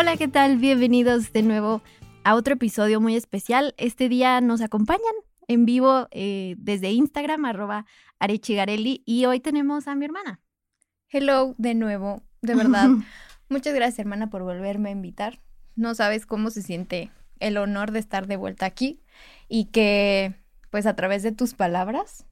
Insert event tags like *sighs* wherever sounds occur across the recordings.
Hola, ¿qué tal? Bienvenidos de nuevo a otro episodio muy especial. Este día nos acompañan en vivo eh, desde Instagram, arroba arechigarelli, y hoy tenemos a mi hermana. Hello de nuevo, de *laughs* verdad. Muchas gracias, hermana, por volverme a invitar. No sabes cómo se siente el honor de estar de vuelta aquí y que, pues, a través de tus palabras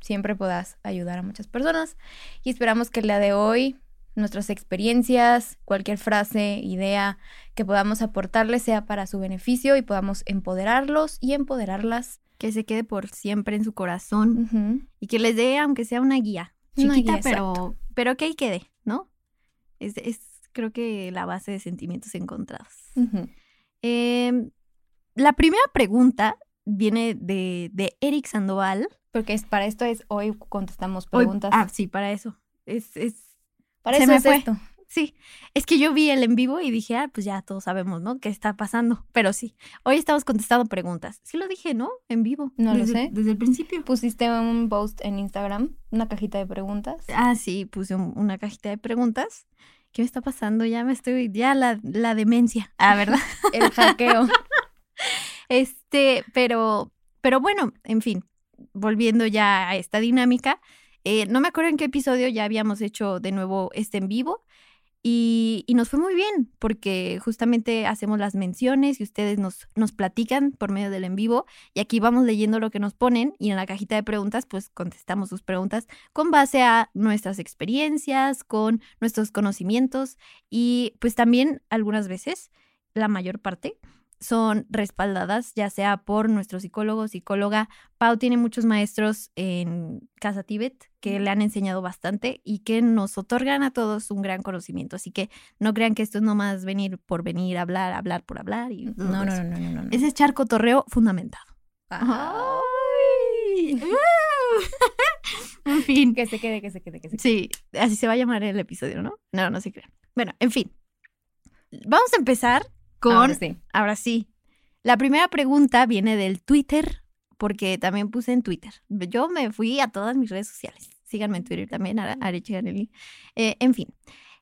siempre puedas ayudar a muchas personas. Y esperamos que la de hoy nuestras experiencias, cualquier frase, idea que podamos aportarles sea para su beneficio y podamos empoderarlos y empoderarlas. Que se quede por siempre en su corazón y que les dé, aunque sea una guía chiquita, pero, pero que ahí quede, ¿no? Es, es, creo que la base de sentimientos encontrados. Em, la primera pregunta viene de, de Eric Sandoval. Porque es, para esto es hoy contestamos preguntas. ah, sí, para eso. Es, es para eso es esto. Sí, es que yo vi el en vivo y dije, ah, pues ya todos sabemos, ¿no? ¿Qué está pasando? Pero sí, hoy estamos contestando preguntas. Sí lo dije, ¿no? En vivo. No lo sé. Desde el principio. ¿Pusiste un post en Instagram? ¿Una cajita de preguntas? Ah, sí, puse una cajita de preguntas. ¿Qué me está pasando? Ya me estoy, ya la, la demencia. Ah, ¿verdad? *laughs* el hackeo. *laughs* este, pero, pero bueno, en fin, volviendo ya a esta dinámica, eh, no me acuerdo en qué episodio ya habíamos hecho de nuevo este en vivo y, nos fue muy bien porque justamente hacemos las menciones y ustedes nos, nos platican por medio del en vivo y aquí vamos leyendo lo que nos ponen y en la cajita de preguntas pues contestamos sus preguntas con base a nuestras experiencias, con nuestros conocimientos y pues también algunas veces, la mayor parte, son respaldadas, ya sea por nuestro psicólogo, psicóloga. Pau tiene muchos maestros en Casa Tibet que le han enseñado bastante y que nos otorgan a todos un gran conocimiento. Así que no crean que esto es nomás venir por venir, hablar, hablar por hablar. Y no, no, no, no, no, no, Ese es charco torreo fundamentado. *laughs* en fin. Que se quede, que se quede, que se quede. Sí, así se va a llamar el episodio, ¿no? No, no se crean. Bueno, en fin. Vamos a empezar Ahora sí. La primera pregunta viene del Twitter, porque también puse en Twitter. Yo me fui a todas mis redes sociales. Síganme en Twitter también, Areche eh, en fin,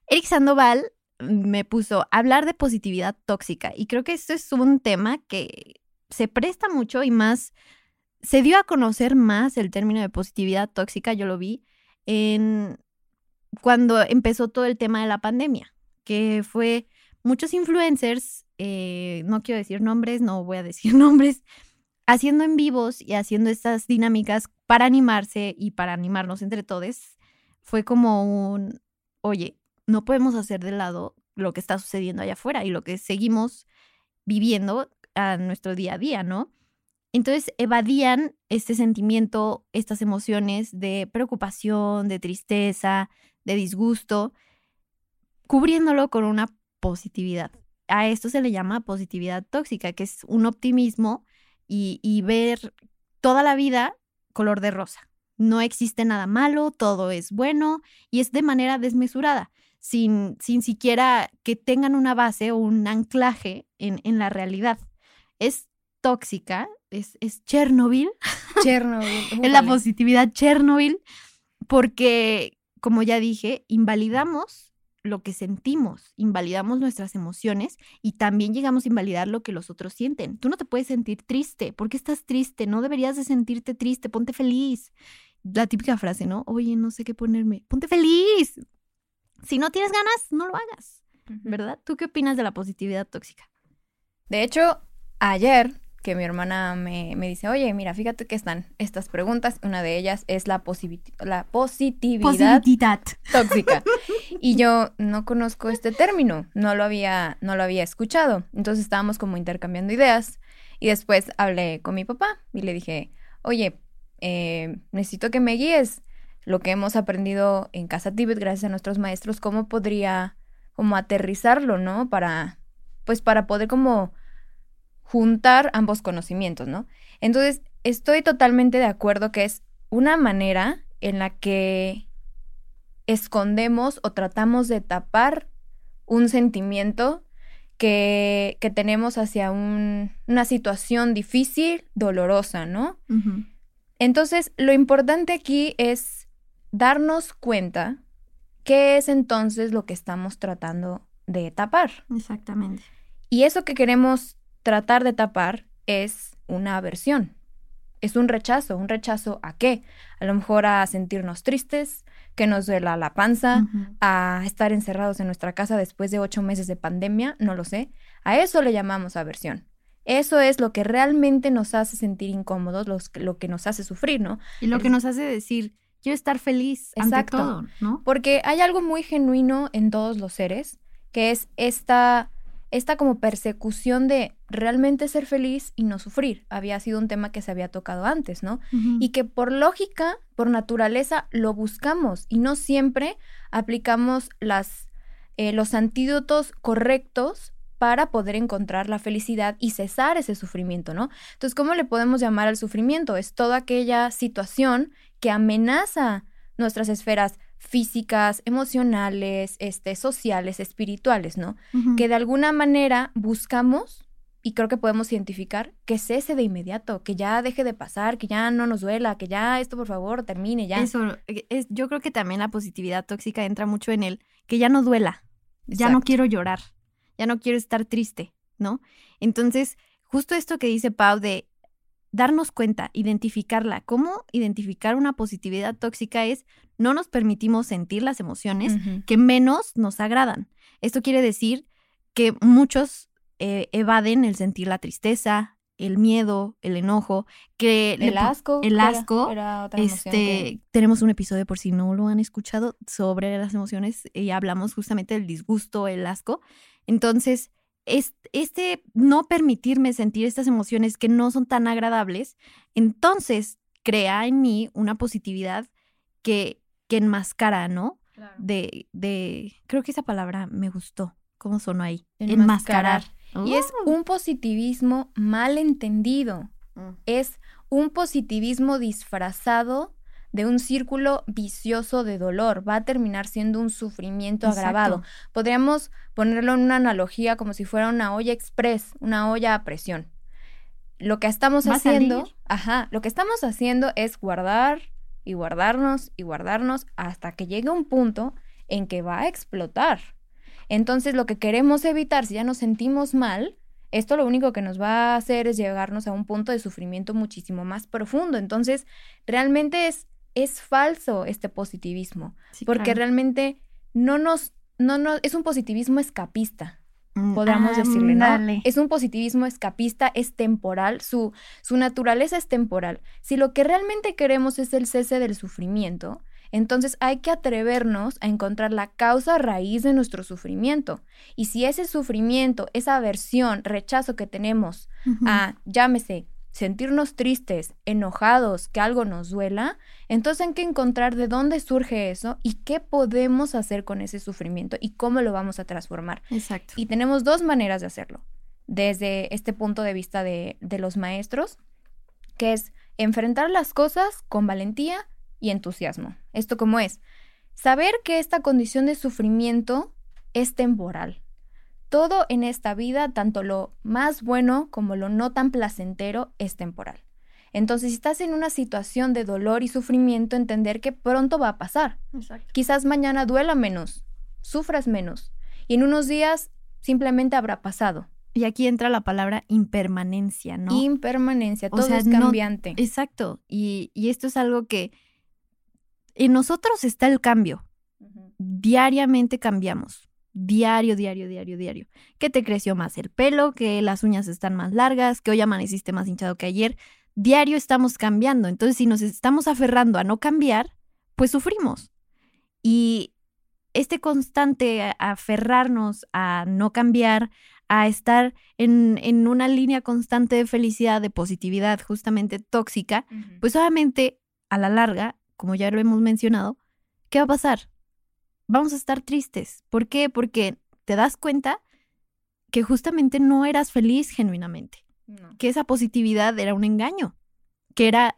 Eric Sandoval me puso hablar de positividad tóxica. Y creo que esto es un tema que se presta mucho y más. Se dio a conocer más el término de positividad tóxica, yo lo vi en cuando empezó todo el tema de la pandemia, que fue muchos influencers eh, no quiero decir nombres, no voy a decir *laughs* nombres, haciendo en vivos y haciendo estas dinámicas para animarse y para animarnos entre todos, fue como un, oye, no podemos hacer de lado lo que está sucediendo allá afuera y lo que seguimos viviendo a nuestro día a día, ¿no? Entonces evadían este sentimiento, estas emociones de preocupación, de tristeza, de disgusto, cubriéndolo con una positividad a esto se le llama positividad tóxica, que es un optimismo y, ver toda la vida color de rosa. No existe nada malo, todo es bueno y es de manera desmesurada, sin, sin siquiera que tengan una base o un anclaje en, en la realidad. Es tóxica, es, es Chernobyl. Chernobyl. *laughs* es la positividad Chernobyl, porque, como ya dije, invalidamos lo que sentimos, invalidamos nuestras emociones y también llegamos a invalidar lo que los otros sienten. Tú no te puedes sentir triste. ¿Por qué estás triste? No deberías de sentirte triste. Ponte feliz. La típica frase, ¿no? Oye, no sé qué ponerme. Ponte feliz. Si no tienes ganas, no lo hagas. ¿Verdad? ¿Tú qué opinas de la positividad tóxica? De hecho, ayer que mi hermana me, dice, oye, mira, fíjate que están estas preguntas. Una de ellas es la, la positividad, tóxica. *laughs* y yo no conozco este término, no lo, había, no lo había escuchado. Entonces estábamos como intercambiando ideas. Y después hablé con mi papá y le dije, oye, eh, necesito que me guíes lo que hemos aprendido en Casa Tibet gracias a nuestros maestros, ¿cómo podría como aterrizarlo, ¿no? Para, pues para poder como juntar ambos conocimientos, ¿no? Entonces, estoy totalmente de acuerdo que es una manera en la que escondemos o tratamos de tapar un sentimiento que, que tenemos hacia una situación difícil, dolorosa, ¿no? Entonces, lo importante aquí es darnos cuenta qué es entonces lo que estamos tratando de tapar. Exactamente. Y eso que queremos tratar de tapar es una aversión. Es un rechazo. ¿Un rechazo a qué? A lo mejor a sentirnos tristes, que nos duela la panza, a estar encerrados en nuestra casa después de ocho meses de pandemia, no lo sé. A eso le llamamos aversión. Eso es lo que realmente nos hace sentir incómodos, lo que nos hace sufrir, ¿no? Y lo que nos hace decir, quiero estar feliz Exacto, ante todo, ¿no? Porque hay algo muy genuino en todos los seres, que es esta esta como persecución de realmente ser feliz y no sufrir. Había sido un tema que se había tocado antes, ¿no? Y que por lógica, por naturaleza, lo buscamos y no siempre aplicamos las, eh, los antídotos correctos para poder encontrar la felicidad y cesar ese sufrimiento, ¿no? Entonces, ¿cómo le podemos llamar al sufrimiento? Es toda aquella situación que amenaza nuestras esferas físicas, emocionales, este, sociales, espirituales, ¿no? Que de alguna manera buscamos y creo que podemos identificar que cese de inmediato, que ya deje de pasar, que ya no nos duela, que ya esto por favor termine ya. Eso, eh, es, yo creo que también la positividad tóxica entra mucho en el que ya no duela, ya no quiero llorar, ya no quiero estar triste, ¿no? Entonces, justo esto que dice Pau de darnos cuenta, identificarla. ¿Cómo identificar una positividad tóxica? Es no nos permitimos sentir las emociones que menos nos agradan. Esto quiere decir que muchos eh, evaden el sentir la tristeza, el miedo, el enojo, que el asco, el asco. este, tenemos un episodio por si no lo han escuchado sobre las emociones y hablamos justamente del disgusto, el asco. Entonces, este no permitirme sentir estas emociones que no son tan agradables, entonces crea en mí una positividad que, que enmascara, ¿no? De, de, creo que esa palabra me gustó. ¿Cómo sonó ahí? Enmascarar. Y es oh. un positivismo mal entendido. Mm. Es un positivismo disfrazado de un círculo vicioso de dolor, va a terminar siendo un sufrimiento agravado. Podríamos ponerlo en una analogía como si fuera una olla express, una olla a presión. Lo que estamos haciendo, ajá, lo que estamos haciendo es guardar y guardarnos y guardarnos hasta que llegue un punto en que va a explotar. Entonces, lo que queremos evitar, si ya nos sentimos mal, esto lo único que nos va a hacer es llegarnos a un punto de sufrimiento muchísimo más profundo. Entonces, realmente es es falso este positivismo, porque realmente no nos, no, no, es un positivismo escapista, mm, podríamos decirle, ¿no? Es un positivismo escapista, es temporal, su, su naturaleza es temporal. Si lo que realmente queremos es el cese del sufrimiento, entonces hay que atrevernos a encontrar la causa raíz de nuestro sufrimiento. Y si ese sufrimiento, esa aversión, rechazo que tenemos a, llámese, sentirnos tristes, enojados, que algo nos duela, entonces hay que encontrar de dónde surge eso y qué podemos hacer con ese sufrimiento y cómo lo vamos a transformar. Exacto. Y tenemos dos maneras de hacerlo. Desde este punto de vista de, de los maestros, que es enfrentar las cosas con valentía y entusiasmo. ¿Esto cómo es? Saber que esta condición de sufrimiento es temporal, todo en esta vida, tanto lo más bueno como lo no tan placentero, es temporal. Entonces, si estás en una situación de dolor y sufrimiento, entender que pronto va a pasar. Quizás mañana duela menos, sufras menos, y en unos días simplemente habrá pasado. Y aquí entra la palabra impermanencia, ¿no? Impermanencia, todo es cambiante. exacto. Y, esto es algo que en nosotros está el cambio. Diariamente cambiamos diario, diario, diario, diario. Que te creció más el pelo, que las uñas están más largas, que hoy amaneciste más hinchado que ayer. Diario estamos cambiando. Entonces, si nos estamos aferrando a no cambiar, pues sufrimos. Y este constante aferrarnos a no cambiar, a estar en, en una línea constante de felicidad, de positividad, justamente tóxica, pues obviamente a la larga, como ya lo hemos mencionado, ¿qué va a pasar? Vamos a estar tristes. ¿Por qué? Porque te das cuenta que justamente no eras feliz genuinamente, que esa positividad era un engaño, que era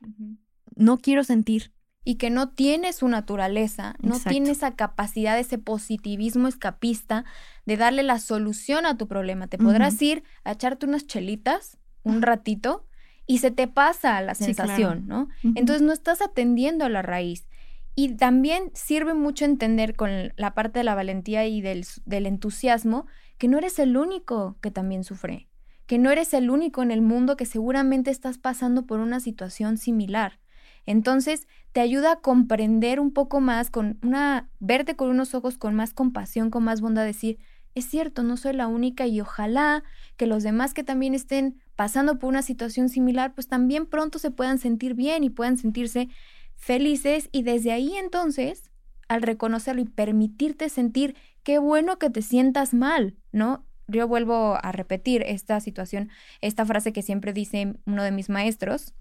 no quiero sentir. Y que no tiene su naturaleza, no tiene esa capacidad, ese positivismo escapista de darle la solución a tu problema. Te podrás ir a echarte unas chelitas un ratito y se te pasa la sensación, ¿no? Entonces no estás atendiendo a la raíz. Y también sirve mucho entender con la parte de la valentía y del, del entusiasmo que no eres el único que también sufre, que no eres el único en el mundo que seguramente estás pasando por una situación similar. Entonces, te ayuda a comprender un poco más, con una, verte con unos ojos con más compasión, con más bondad, decir, es cierto, no soy la única y ojalá que los demás que también estén pasando por una situación similar, pues también pronto se puedan sentir bien y puedan sentirse felices y desde ahí entonces, al reconocerlo y permitirte sentir, qué bueno que te sientas mal, ¿no? Yo vuelvo a repetir esta situación, esta frase que siempre dice uno de mis maestros,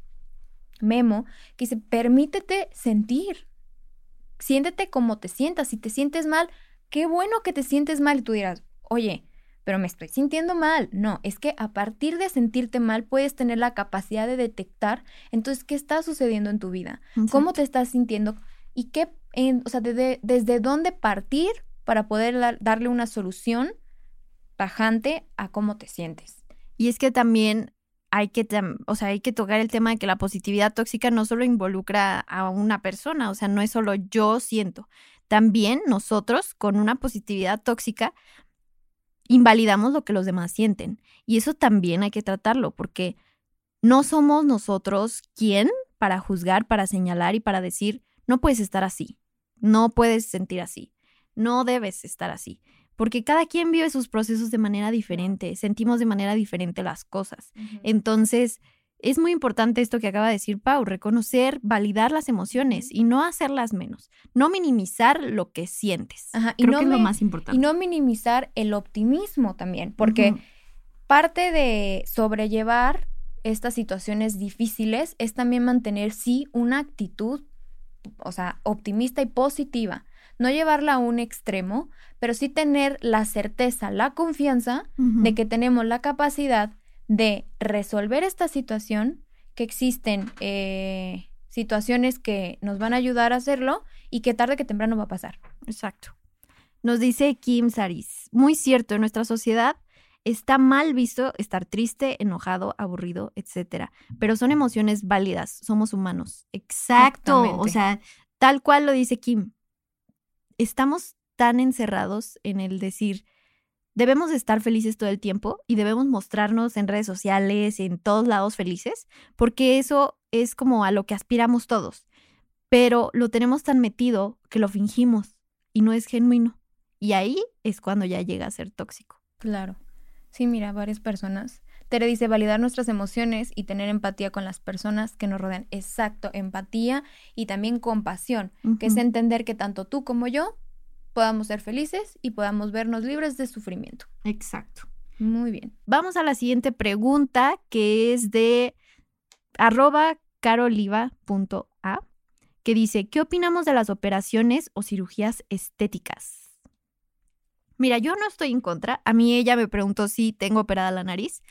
Memo, que dice, permítete sentir, siéntete como te sientas, si te sientes mal, qué bueno que te sientes mal y tú dirás, oye, pero me estoy sintiendo mal. No, es que a partir de sentirte mal puedes tener la capacidad de detectar entonces qué está sucediendo en tu vida, cómo te estás sintiendo y qué, o sea, desde dónde partir para poder darle una solución tajante a cómo te sientes. Y es que también hay que, o sea, hay que tocar el tema de que la positividad tóxica no solo involucra a una persona, o sea, no es solo yo siento. También nosotros, con una positividad tóxica, invalidamos lo que los demás sienten. Y eso también hay que tratarlo, porque no somos nosotros quien para juzgar, para señalar y para decir, no puedes estar así, no puedes sentir así, no debes estar así, porque cada quien vive sus procesos de manera diferente, sentimos de manera diferente las cosas. Entonces, es muy importante esto que acaba de decir Pau, reconocer, validar las emociones y no hacerlas menos, no minimizar lo que sientes. y no es lo más importante. Y no minimizar el optimismo también, porque parte de sobrellevar estas situaciones difíciles es también mantener, sí, una actitud, o sea, optimista y positiva. No llevarla a un extremo, pero sí tener la certeza, la confianza de que tenemos la capacidad de resolver esta situación, que existen eh, situaciones que nos van a ayudar a hacerlo y que tarde que temprano va a pasar. Exacto. Nos dice Kim Saris, muy cierto, en nuestra sociedad está mal visto estar triste, enojado, aburrido, etcétera, pero son emociones válidas, somos humanos. Exacto, o sea, tal cual lo dice Kim. Estamos tan encerrados en el decir, debemos estar felices todo el tiempo y debemos mostrarnos en redes sociales, en todos lados felices, porque eso es como a lo que aspiramos todos. Pero lo tenemos tan metido que lo fingimos y no es genuino. Y ahí es cuando ya llega a ser tóxico. Claro. Sí, mira, varias personas. Tere dice validar nuestras emociones y tener empatía con las personas que nos rodean. Exacto, empatía y también compasión, que es entender que tanto tú como yo podamos ser felices y podamos vernos libres de sufrimiento. Exacto. Muy bien. Vamos a la siguiente pregunta que es de arroba caroliva.a que dice, ¿qué opinamos de las operaciones o cirugías estéticas? Mira, yo no estoy en contra. A mí ella me preguntó si tengo operada la nariz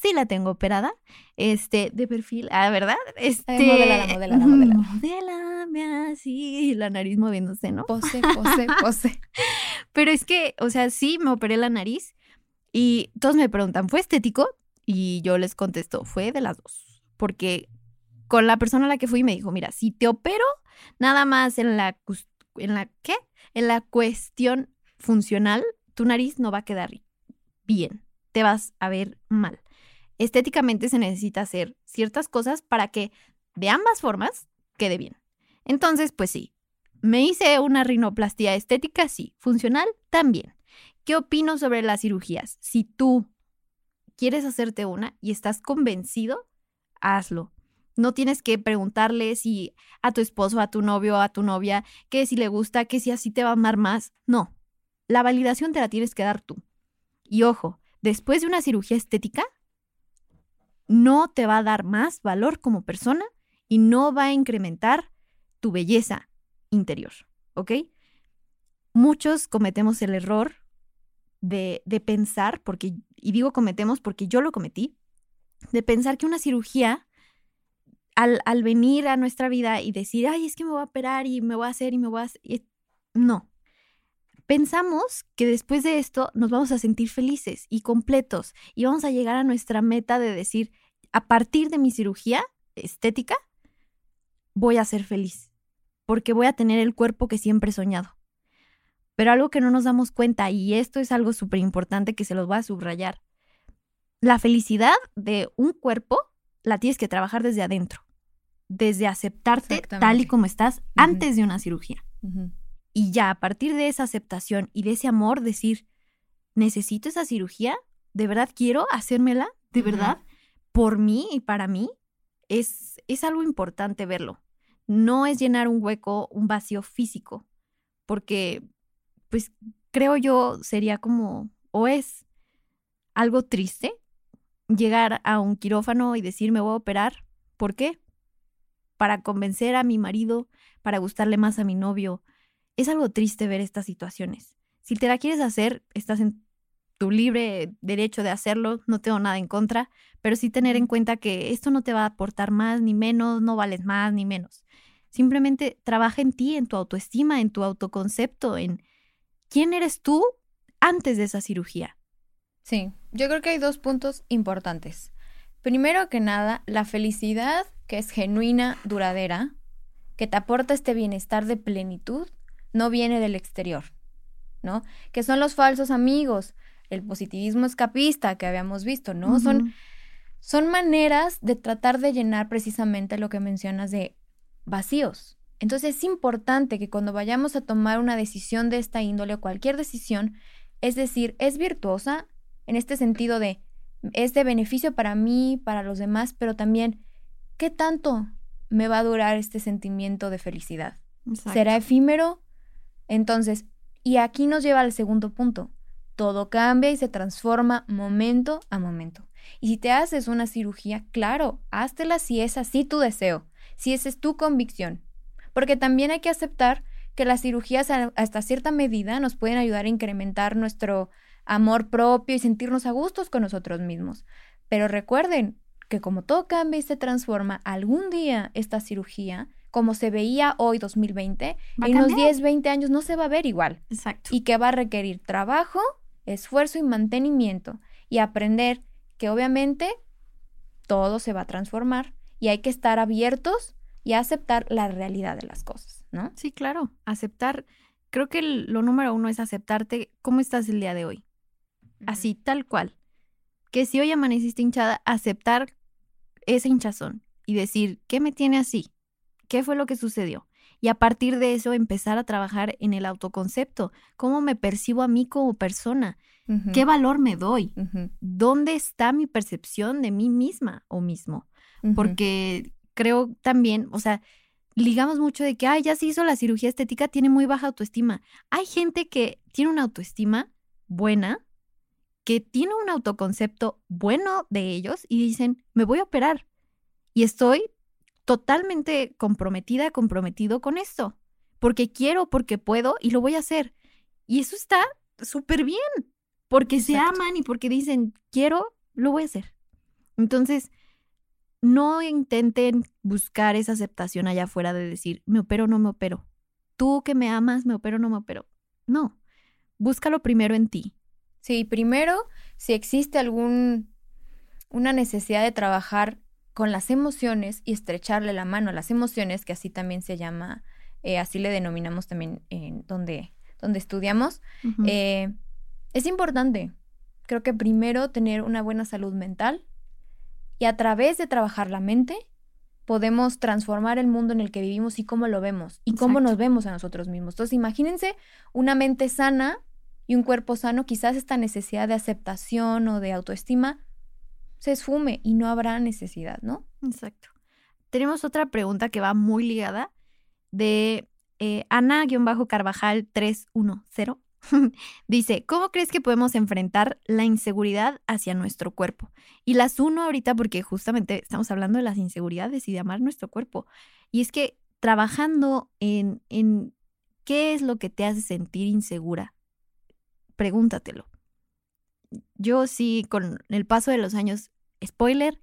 sí la tengo operada, este, de perfil, ah, ¿verdad? Este, modelada, modelada, modelada. Modelame así, la nariz moviéndose, ¿no? Pose, pose, *laughs* pose. Pero es que, o sea, sí me operé la nariz y todos me preguntan, ¿fue estético? Y yo les contesto, fue de las dos, porque con la persona a la que fui me dijo, mira, si te opero nada más en la, en la, ¿qué? En la cuestión funcional, tu nariz no va a quedar bien, te vas a ver mal estéticamente se necesita hacer ciertas cosas para que de ambas formas quede bien. Entonces, pues sí, me hice una rinoplastia estética, sí, funcional también. ¿Qué opino sobre las cirugías? Si tú quieres hacerte una y estás convencido, hazlo. No tienes que preguntarle si a tu esposo, a tu novio, a tu novia, que si le gusta, que si así te va a amar más. No, la validación te la tienes que dar tú. Y ojo, después de una cirugía estética, no te va a dar más valor como persona y no va a incrementar tu belleza interior, ¿ok? Muchos cometemos el error de, de pensar, porque, y digo cometemos porque yo lo cometí, de pensar que una cirugía, al, al, venir a nuestra vida y decir, ay, es que me voy a operar y me voy a hacer y me voy a hacer, no. Pensamos que después de esto nos vamos a sentir felices y completos y vamos a llegar a nuestra meta de decir, a partir de mi cirugía estética, voy a ser feliz, porque voy a tener el cuerpo que siempre he soñado. Pero algo que no nos damos cuenta, y esto es algo súper importante que se los voy a subrayar, la felicidad de un cuerpo la tienes que trabajar desde adentro, desde aceptarte tal y como estás antes de una cirugía. Y ya a partir de esa aceptación y de ese amor, decir, necesito esa cirugía, de verdad quiero hacérmela, de verdad, por mí y para mí, es, es algo importante verlo. No es llenar un hueco, un vacío físico, porque, pues, creo yo sería como, o es algo triste llegar a un quirófano y decir me voy a operar. ¿Por qué? Para convencer a mi marido, para gustarle más a mi novio. Es algo triste ver estas situaciones. Si te la quieres hacer, estás en tu libre derecho de hacerlo, no tengo nada en contra, pero sí tener en cuenta que esto no te va a aportar más ni menos, no vales más ni menos. Simplemente trabaja en ti, en tu autoestima, en tu autoconcepto, en quién eres tú antes de esa cirugía. Sí, yo creo que hay dos puntos importantes. Primero que nada, la felicidad que es genuina, duradera, que te aporta este bienestar de plenitud, no viene del exterior, ¿no? Que son los falsos amigos, el positivismo escapista que habíamos visto, ¿no? Son son maneras de tratar de llenar precisamente lo que mencionas de vacíos. Entonces es importante que cuando vayamos a tomar una decisión de esta índole o cualquier decisión, es decir, es virtuosa, en este sentido de es de beneficio para mí, para los demás, pero también qué tanto me va a durar este sentimiento de felicidad. ¿Será efímero? Entonces, y aquí nos lleva al segundo punto. Todo cambia y se transforma momento a momento. Y si te haces una cirugía, claro, háztela si es así tu deseo, si esa es tu convicción. Porque también hay que aceptar que las cirugías hasta cierta medida nos pueden ayudar a incrementar nuestro amor propio y sentirnos a gustos con nosotros mismos. Pero recuerden que como todo cambia y se transforma, algún día esta cirugía, como se veía hoy 2020, en unos 10, 20 años no se va a ver igual. Exacto. Y que va a requerir trabajo, esfuerzo y mantenimiento y aprender que obviamente todo se va a transformar y hay que estar abiertos y aceptar la realidad de las cosas, ¿no? Sí, claro, aceptar. Creo que lo número uno es aceptarte cómo estás el día de hoy así tal cual. Que si hoy amaneciste hinchada, aceptar ese hinchazón y decir, ¿qué me tiene así? ¿Qué fue lo que sucedió? Y a partir de eso empezar a trabajar en el autoconcepto, cómo me percibo a mí como persona, qué valor me doy, dónde está mi percepción de mí misma o mismo. Porque creo también, o sea, ligamos mucho de que, ay, ya se hizo la cirugía estética, tiene muy baja autoestima. Hay gente que tiene una autoestima buena, que tiene un autoconcepto bueno de ellos y dicen, me voy a operar. Y estoy totalmente comprometida, comprometido con esto, porque quiero, porque puedo y lo voy a hacer. Y eso está súper bien, porque se aman y porque dicen, quiero, lo voy a hacer. Entonces, no intenten buscar esa aceptación allá afuera de decir, me opero o no me opero. Tú que me amas, me opero o no me opero. No, búscalo primero en ti. Sí, primero, si existe algún una necesidad de trabajar con las emociones y estrecharle la mano a las emociones, que así también se llama, eh, así le denominamos también en donde, donde estudiamos, eh, es importante. Creo que primero tener una buena salud mental y a través de trabajar la mente podemos transformar el mundo en el que vivimos y cómo lo vemos y cómo nos vemos a nosotros mismos. Entonces, imagínense una mente sana y un cuerpo sano, quizás esta necesidad de aceptación o de autoestima se esfume y no habrá necesidad, ¿no? Exacto. Tenemos otra pregunta que va muy ligada de eh, Ana-Carvajal 310. *laughs* Dice, ¿cómo crees que podemos enfrentar la inseguridad hacia nuestro cuerpo? Y las uno ahorita porque justamente estamos hablando de las inseguridades y de amar nuestro cuerpo. Y es que trabajando en, en qué es lo que te hace sentir insegura, pregúntatelo. Yo sí, con el paso de los años, spoiler,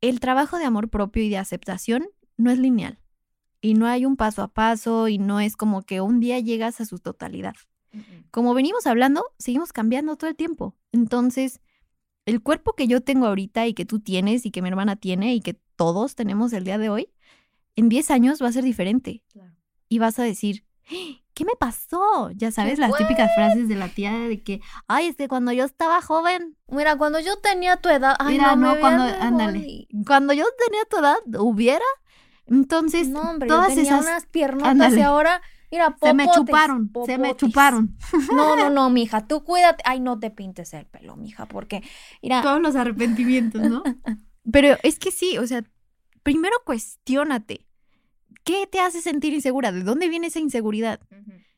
el trabajo de amor propio y de aceptación no es lineal. Y no hay un paso a paso y no es como que un día llegas a su totalidad. Como venimos hablando, seguimos cambiando todo el tiempo. Entonces, el cuerpo que yo tengo ahorita y que tú tienes y que mi hermana tiene y que todos tenemos el día de hoy, en 10 años va a ser diferente. Y vas a decir, ¿qué me pasó? Ya sabes, las típicas frases de la tía de que, ay, es que cuando yo estaba joven. Mira, cuando yo tenía tu edad, ay, Mira, no, cuando, ándale. Cuando yo tenía tu edad, hubiera. Entonces, no, hombre, todas yo tenía unas piernotas y ahora, mira, *laughs* Se me chuparon, se me chuparon. No, no, *laughs* no, mija, tú cuídate. Ay, no te pintes el pelo, mija, porque, mira. Todos los arrepentimientos, ¿no? *laughs* Pero es que sí, o sea, primero cuestiónate. ¿Qué te hace sentir insegura? ¿De dónde viene esa inseguridad?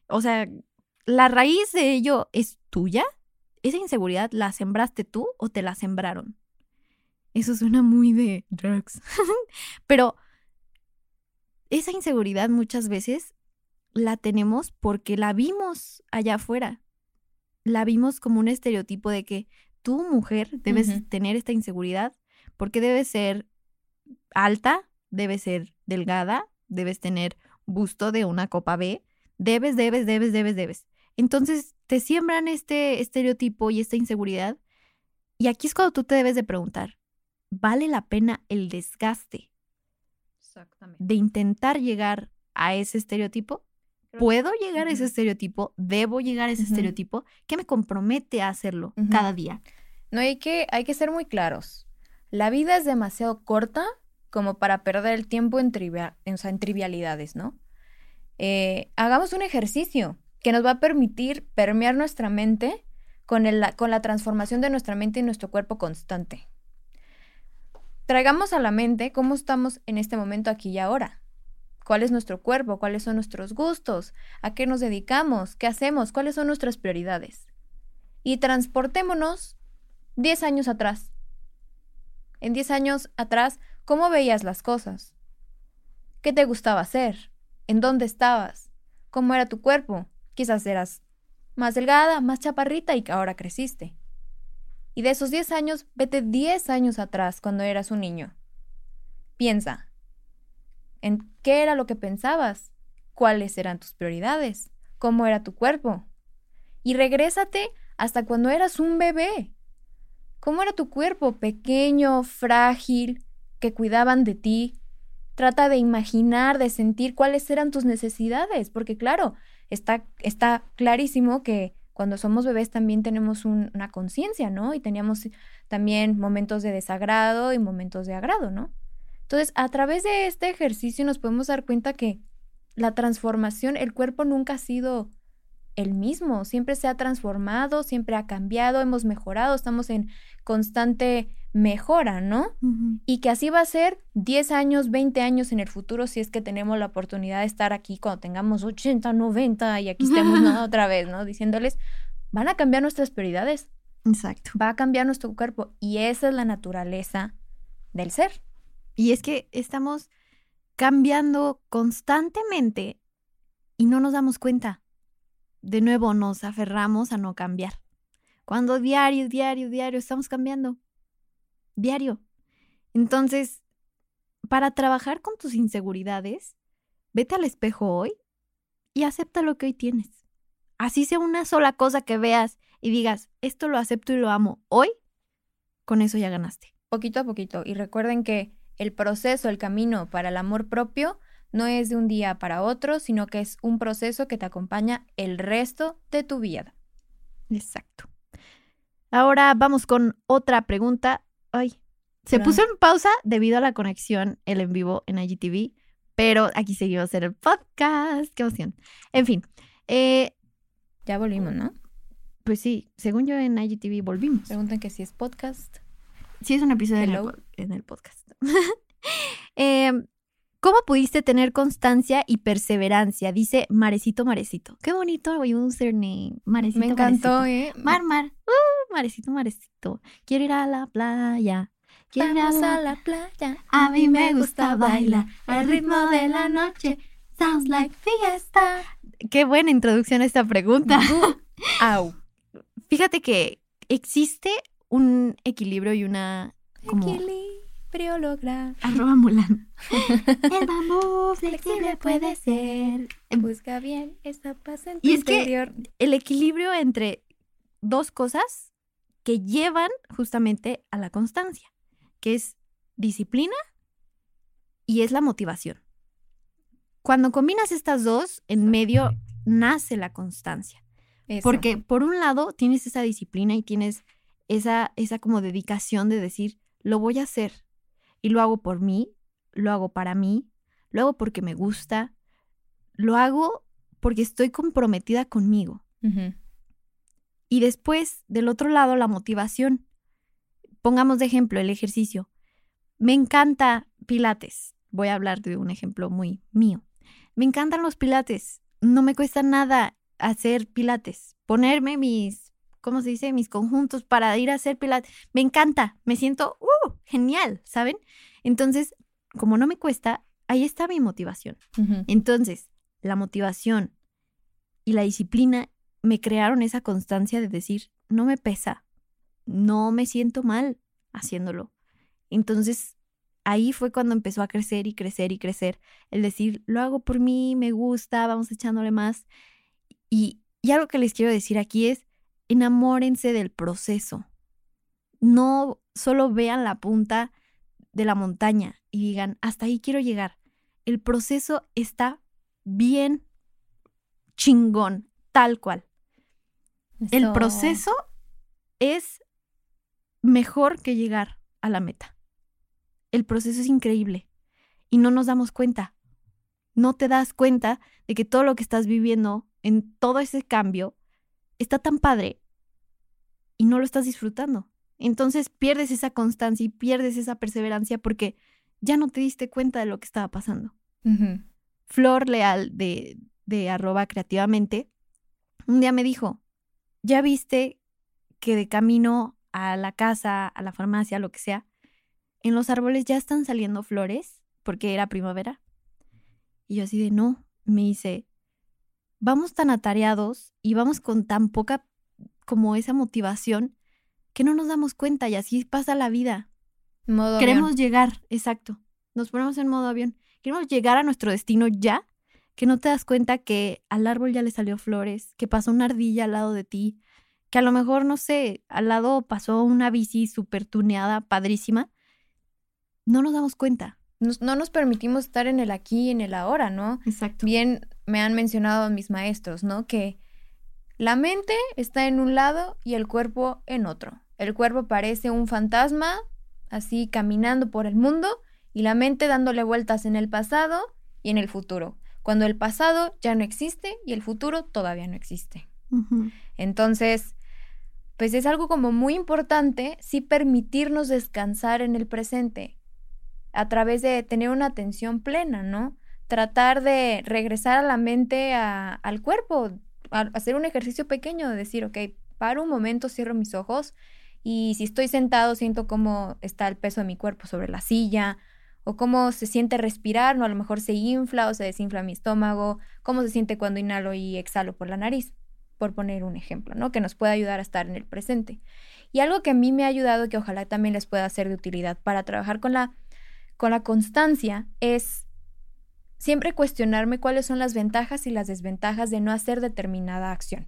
O sea, ¿la raíz de ello es tuya? ¿Esa inseguridad la sembraste tú o te la sembraron? Eso suena muy de drugs. *laughs* Pero esa inseguridad muchas veces la tenemos porque la vimos allá afuera. La vimos como un estereotipo de que tú, mujer, debes tener esta inseguridad porque debes ser alta, debes ser delgada, debes tener busto de una copa B, debes, debes, debes, debes, debes. Entonces te siembran este estereotipo y esta inseguridad. Y aquí es cuando tú te debes de preguntar, ¿vale la pena el desgaste de intentar llegar a ese estereotipo? ¿Puedo llegar a ese estereotipo? ¿Debo llegar a ese estereotipo? ¿Qué me compromete a hacerlo cada día? No hay que, hay que ser muy claros. La vida es demasiado corta como para perder el tiempo en, en, trivialidades, ¿no? Eh, hagamos un ejercicio que nos va a permitir permear nuestra mente con, con la transformación de nuestra mente y nuestro cuerpo constante. Traigamos a la mente cómo estamos en este momento aquí y ahora. ¿Cuál es nuestro cuerpo? ¿Cuáles son nuestros gustos? ¿A qué nos dedicamos? ¿Qué hacemos? ¿Cuáles son nuestras prioridades? Y transportémonos 10 años atrás. En 10 años atrás, ¿Cómo veías las cosas? ¿Qué te gustaba hacer? ¿En dónde estabas? ¿Cómo era tu cuerpo? Quizás eras más delgada, más chaparrita y que ahora creciste. Y de esos 10 años, vete 10 años atrás cuando eras un niño. Piensa, ¿en qué era lo que pensabas? ¿Cuáles eran tus prioridades? ¿Cómo era tu cuerpo? Y regrésate hasta cuando eras un bebé. ¿Cómo era tu cuerpo? Pequeño, frágil, que cuidaban de ti. Trata de imaginar, de sentir cuáles eran tus necesidades, porque claro, está, está clarísimo que cuando somos bebés también tenemos una conciencia, ¿no? Y teníamos también momentos de desagrado y momentos de agrado, ¿no? Entonces, a través de este ejercicio nos podemos dar cuenta que la transformación, el cuerpo nunca ha sido el mismo, siempre se ha transformado, siempre ha cambiado, hemos mejorado, estamos en constante mejora, ¿no? Y que así va a ser 10 años, 20 años en el futuro si es que tenemos la oportunidad de estar aquí cuando tengamos 80, 90 y aquí estemos *laughs* otra vez, ¿no? Diciéndoles, van a cambiar nuestras prioridades. Exacto. Va a cambiar nuestro cuerpo y esa es la naturaleza del ser. Y es que estamos cambiando constantemente y no nos damos cuenta. De nuevo nos aferramos a no cambiar. Cuando diario, diario, diario estamos cambiando diario. Entonces, para trabajar con tus inseguridades, vete al espejo hoy y acepta lo que hoy tienes. Así sea una sola cosa que veas y digas, esto lo acepto y lo amo hoy, con eso ya ganaste. Poquito a poquito. Y recuerden que el proceso, el camino para el amor propio no es de un día para otro, sino que es un proceso que te acompaña el resto de tu vida. Exacto. Ahora vamos con otra pregunta Ay, se puso en pausa debido a la conexión, el en vivo en IGTV, pero aquí seguimos en el podcast. Qué emoción. En fin. Eh, ya volvimos, ¿no? Pues sí, según yo en IGTV volvimos. Preguntan que si es podcast. Sí, es un episodio en el, podcast. *laughs* Em, ¿Cómo pudiste tener constancia y perseverancia? Dice Marecito Marecito. Qué bonito username. Marecito Me encantó, ¿eh? Mar, Mar. Uh, marecito, Marecito. Quiero ir a la playa. Quiero ir a la... playa. A mí me gusta bailar al ritmo de la noche. Sounds like fiesta. Qué buena introducción a esta pregunta. *laughs* Au. Fíjate que existe un equilibrio y una... Equilibrio logra. Arroba Mulan. *laughs* El bambú flexible puede ser. Busca bien esa paz en tu y es que el equilibrio entre dos cosas que llevan justamente a la constancia, que es disciplina y es la motivación. Cuando combinas estas dos, en medio nace la constancia. Porque por un lado tienes esa disciplina y tienes esa, esa como dedicación de decir, lo voy a hacer. Y lo hago por mí, lo hago para mí, lo hago porque me gusta, lo hago porque estoy comprometida conmigo. Y después, del otro lado, la motivación. Pongamos de ejemplo el ejercicio. Me encanta Pilates. Voy a hablar de un ejemplo muy mío. Me encantan los Pilates. No me cuesta nada hacer Pilates. Ponerme mis, ¿cómo se dice? Mis conjuntos para ir a hacer Pilates. Me encanta. Me siento, uh, genial, ¿saben? Entonces, como no me cuesta, ahí está mi motivación. Entonces, la motivación y la disciplina me crearon esa constancia de decir, no me pesa, no me siento mal haciéndolo. Entonces, ahí fue cuando empezó a crecer y crecer y crecer. El decir, lo hago por mí, me gusta, vamos echándole más. Y, y algo que les quiero decir aquí es, enamórense del proceso. No solo vean la punta de la montaña y digan, hasta ahí quiero llegar. El proceso está bien chingón, tal cual. El proceso es mejor que llegar a la meta el proceso es increíble y no nos damos cuenta. No te das cuenta de que todo lo que estás viviendo en todo ese cambio está tan padre y no lo estás disfrutando. Entonces pierdes esa constancia y pierdes esa perseverancia porque ya no te diste cuenta de lo que estaba pasando. Flor Leal de, de arroba creativamente, un día me dijo, ¿ya viste que de camino a la casa, a la farmacia, lo que sea, en los árboles ya están saliendo flores porque era primavera. Y yo así de no, me dice, vamos tan atareados y vamos con tan poca como esa motivación que no nos damos cuenta y así pasa la vida. Modo Queremos llegar, exacto. Nos ponemos en modo avión. Queremos llegar a nuestro destino ya, que no te das cuenta que al árbol ya le salió flores, que pasó una ardilla al lado de ti, que a lo mejor, no sé, al lado pasó una bici súper tuneada, padrísima, no nos damos cuenta. no nos permitimos estar en el aquí y en el ahora, ¿no? Exacto. Bien me han mencionado mis maestros, ¿no? Que la mente está en un lado y el cuerpo en otro. El cuerpo parece un fantasma, así caminando por el mundo, y la mente dándole vueltas en el pasado y en el futuro, cuando el pasado ya no existe y el futuro todavía no existe. Entonces, pues es algo como muy importante sí permitirnos descansar en el presente, a través de tener una atención plena, ¿no? Tratar de regresar a la mente al cuerpo, hacer un ejercicio pequeño de decir, ok, paro un momento, cierro mis ojos y si estoy sentado siento cómo está el peso de mi cuerpo sobre la silla o cómo se siente respirar, ¿no? A lo mejor se infla o se desinfla mi estómago, cómo se siente cuando inhalo y exhalo por la nariz, por poner un ejemplo, ¿no? Que nos puede ayudar a estar en el presente. Y algo que a mí me ha ayudado, que ojalá también les pueda ser de utilidad para trabajar con la con la constancia es siempre cuestionarme cuáles son las ventajas y las desventajas de no hacer determinada acción.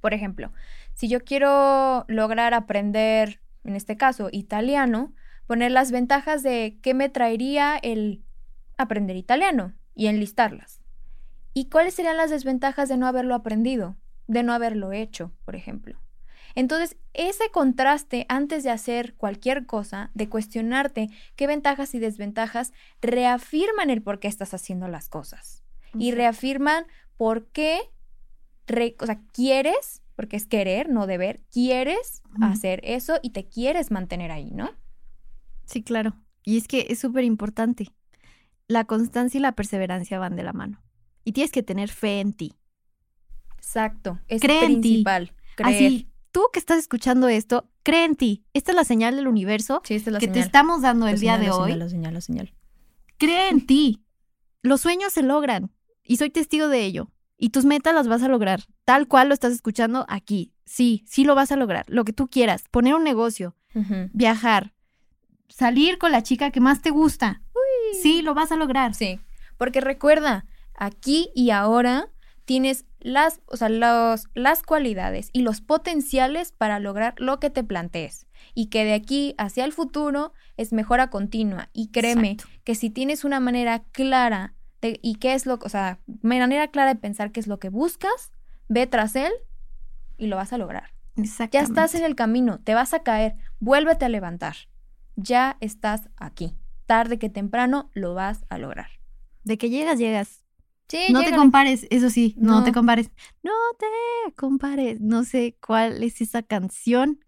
Por ejemplo, si yo quiero lograr aprender, en este caso, italiano, poner las ventajas de qué me traería el aprender italiano y enlistarlas. ¿Y cuáles serían las desventajas de no haberlo aprendido, de no haberlo hecho, por ejemplo? Entonces, ese contraste antes de hacer cualquier cosa, de cuestionarte qué ventajas y desventajas, reafirman el por qué estás haciendo las cosas. Y reafirman por qué, o sea, quieres, porque es querer, no deber, quieres hacer eso y te quieres mantener ahí, ¿no? Sí, claro. Y es que es súper importante. La constancia y la perseverancia van de la mano. Y tienes que tener fe en ti. Exacto. Es principal. Creer tú que estás escuchando esto, cree en ti. Esta es la señal del universo que te estamos dando el día de hoy. La señal, la señal. Cree en ti. Los sueños se logran y soy testigo de ello. Y tus metas las vas a lograr, tal cual lo estás escuchando aquí. Sí, sí lo vas a lograr. Lo que tú quieras, poner un negocio, viajar, salir con la chica que más te gusta. Sí, lo vas a lograr. Sí, porque recuerda, aquí y ahora tienes las, o sea, los, las cualidades y los potenciales para lograr lo que te plantees. Y que de aquí hacia el futuro es mejora continua. Y créeme que si tienes una manera clara de, y qué es lo, o sea, manera clara de pensar qué es lo que buscas, ve tras él y lo vas a lograr. Ya estás en el camino, te vas a caer, vuélvete a levantar. Ya estás aquí. Tarde que temprano lo vas a lograr. De que llegas, llegas. Sí, no te compares, eso sí, no. te compares. No te compares. No sé cuál es esa canción.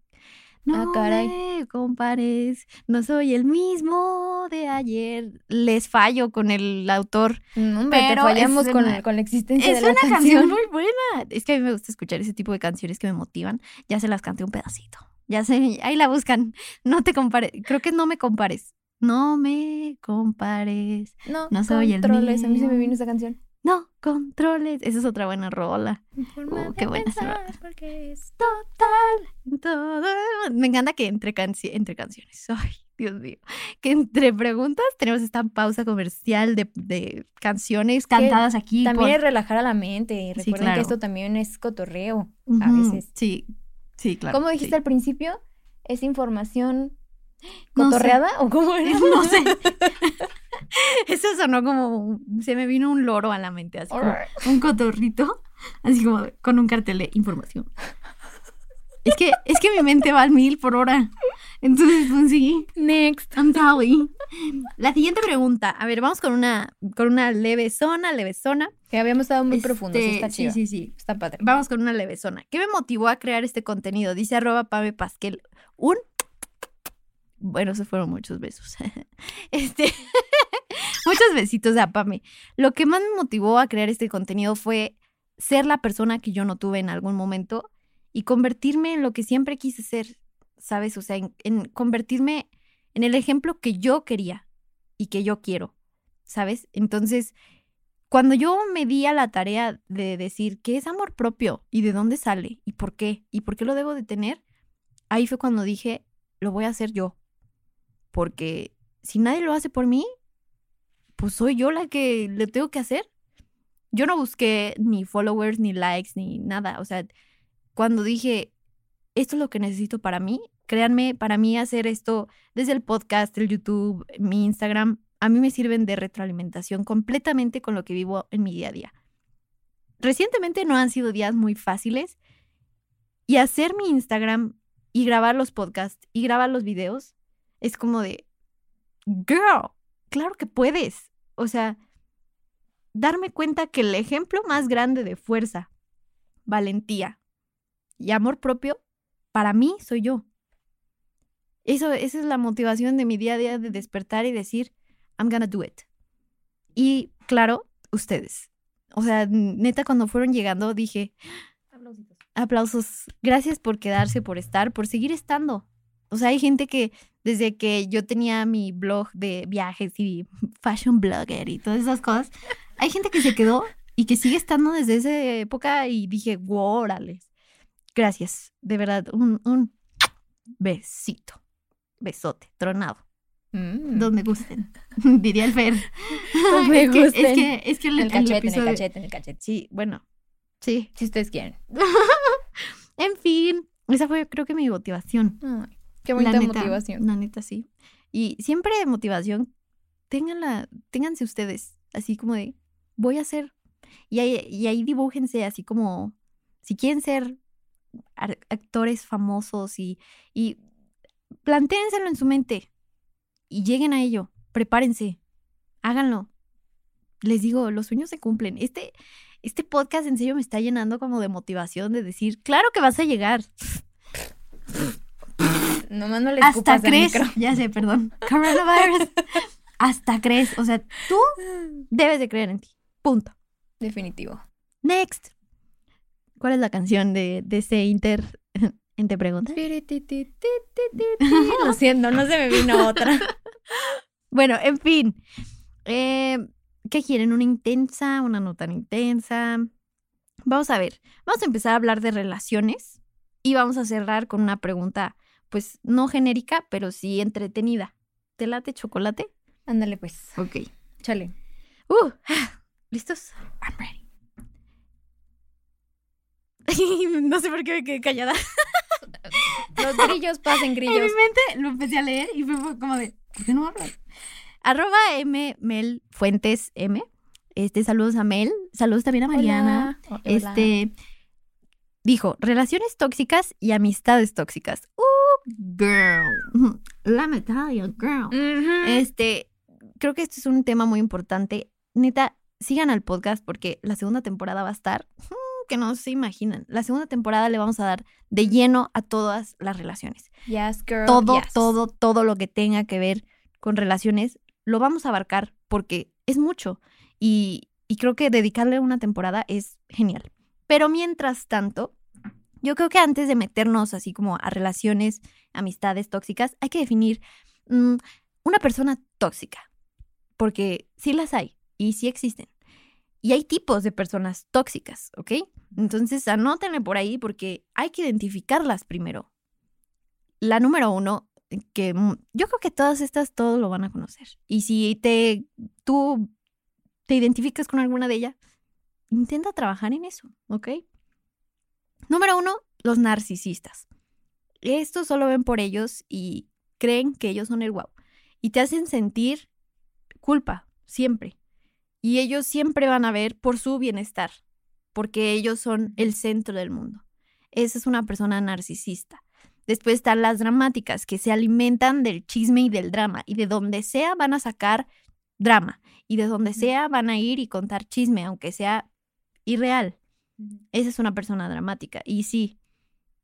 No ah, me compares, no soy el mismo de ayer. Les fallo con el autor. No, pero fallamos con, la existencia de la canción. Es una canción muy buena. Es que a mí me gusta escuchar ese tipo de canciones que me motivan. Ya se las canté un pedacito. Ya sé, ahí la buscan. No te compares. Creo que no me compares. No me compares. No, no soy el mismo. A mí se me vino esa canción. No controles. Esa es otra buena rola. Uh, qué buena rola. Porque es total. Todo. Me encanta que entre, entre canciones. *laughs* Ay, Dios mío. Que entre preguntas tenemos esta pausa comercial de, de canciones cantadas aquí. También es relajar a la mente. Recuerden que esto también es cotorreo a veces. Sí, sí, claro. Como dijiste al principio, es información ¿Cotorreada o cómo *laughs* era? No sé. *laughs* *laughs* Eso sonó como. Se me vino un loro a la mente, así como un cotorrito, así como con un cartel de información. Es que, es que mi mente va al mil por hora. Entonces, pues sí. Next. I'm sorry. La siguiente pregunta. A ver, vamos con una, con una leve zona, leve zona. Que habíamos estado muy profundo profundos. Está chido. Sí, sí, sí. Está padre. Vamos con una leve zona. ¿Qué me motivó a crear este contenido? Dice arroba Pame Pasquel. Un bueno, se fueron muchos besos. *laughs* este, *laughs* muchos besitos a Pame. Lo que más me motivó a crear este contenido fue ser la persona que yo no tuve en algún momento y convertirme en lo que siempre quise ser, ¿sabes? O sea, en, convertirme en el ejemplo que yo quería y que yo quiero, ¿sabes? Entonces, cuando yo me di a la tarea de decir qué es amor propio y de dónde sale y por qué y por qué lo debo de tener, ahí fue cuando dije, lo voy a hacer yo porque si nadie lo hace por mí, pues soy yo la que le tengo que hacer. Yo no busqué ni followers, ni likes, ni nada. O sea, cuando dije, esto es lo que necesito para mí, créanme, para mí hacer esto desde el podcast, el YouTube, mi Instagram, a mí me sirven de retroalimentación completamente con lo que vivo en mi día a día. Recientemente no han sido días muy fáciles y hacer mi Instagram y grabar los podcasts y grabar los videos es como de, girl, claro que puedes. O sea, darme cuenta que el ejemplo más grande de fuerza, valentía y amor propio, para mí soy yo. Eso, esa es la motivación de mi día a día de despertar y decir, I'm gonna do it. Y claro, ustedes. O sea, neta, cuando fueron llegando dije, aplausos. Gracias por quedarse, por estar, por seguir estando. O sea, hay gente que desde que yo tenía mi blog de viajes y *laughs* fashion blogger y todas esas cosas, hay gente que se quedó y que sigue estando desde esa época y dije, wow, órale. Gracias, de verdad, un, un besito, besote, tronado. Mm. Donde gusten, *laughs* diría el Fer. *laughs* Donde es, que, es, que, es que, el, el, cachete, en el cachete, en el cachete. Sí, bueno, sí. Si ustedes quieren. en fin, esa fue creo que mi motivación. Qué bonita motivación. La neta, sí. Y siempre de motivación, ténganla, ténganse ustedes, así como de, voy a hacer. Y ahí, y ahí dibújense así como, si quieren ser actores famosos y, y plantéenselo en su mente y lleguen a ello, prepárense, háganlo. Les digo, los sueños se cumplen. Este, este podcast en serio me está llenando como de motivación de decir, claro que vas a llegar. Nomás no le Hasta crees, ya sé, perdón. Coronavirus. Hasta crees. O sea, tú debes de creer en ti. Punto. Definitivo. Next. ¿Cuál es la canción de, de ese Inter? *laughs* ¿En te pregunta? *laughs* Lo siento, no se me vino otra. *laughs* bueno, en fin. Eh, ¿Qué quieren? ¿Una intensa? ¿Una no tan intensa? Vamos a ver, vamos a empezar a hablar de relaciones y vamos a cerrar con una pregunta, pues no genérica, pero sí entretenida. ¿Te late chocolate? Ándale pues. Ok. Chale. Uh, ¿listos? I'm ready. *laughs* no sé por qué me quedé callada. *laughs* Los grillos pasen grillos. En mi mente lo empecé a leer y fue como de, ¿por qué no hablo? Arroba M Mel Fuentes M. Este, saludos a Mel. Saludos también a Mariana. Este dijo, relaciones tóxicas y amistades tóxicas. Uh, girl. La metalla, girl. Este, creo que este es un tema muy importante. Neta, sigan al podcast porque la segunda temporada va a estar que no se imaginan. La segunda temporada le vamos a dar de lleno a todas las relaciones. Yes, girl. Todo, todo, todo lo que tenga que ver con relaciones lo vamos a abarcar porque es mucho y, y creo que dedicarle una temporada es genial. Pero mientras tanto, yo creo que antes de meternos así como a relaciones, amistades tóxicas, hay que definir mm, una persona tóxica, porque sí las hay y sí existen. Y hay tipos de personas tóxicas, ¿ok? Entonces anótenle por ahí porque hay que identificarlas primero. La número uno, que yo creo que todas estas todos lo van a conocer. Y si te, tú te identificas con alguna de ellas, intenta trabajar en eso, ¿ok? Número uno, los narcisistas. Estos solo ven por ellos y creen que ellos son el guau. Y te hacen sentir culpa, siempre. Y ellos siempre van a ver por su bienestar, porque ellos son el centro del mundo. Esa es una persona narcisista. Después están las dramáticas, que se alimentan del chisme y del drama, y de donde sea van a sacar drama, y de donde sea van a ir y contar chisme, aunque sea irreal. Esa es una persona dramática. Y sí,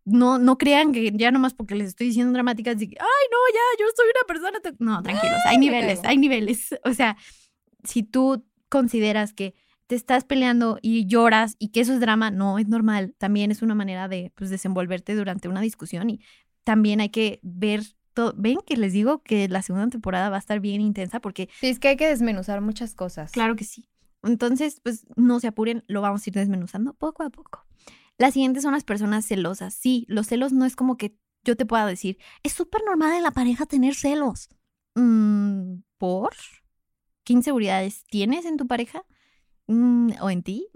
no, no crean que ya nomás porque les estoy diciendo dramáticas, ay, no, ya, yo soy una persona. No, tranquilos, hay niveles, hay niveles. O sea, si tú consideras que te estás peleando y lloras y que eso es drama, no, es normal. También es una manera de pues, desenvolverte durante una discusión y también hay que ver todo. Ven que les digo que la segunda temporada va a estar bien intensa porque... Sí, es que hay que desmenuzar muchas cosas. Claro que sí. Entonces, pues no se apuren, lo vamos a ir desmenuzando poco a poco. Las siguientes son las personas celosas. Sí, los celos no es como que yo te pueda decir, es súper normal en la pareja tener celos. Mm, ¿Por? ¿Qué inseguridades tienes en tu pareja mm, o en ti?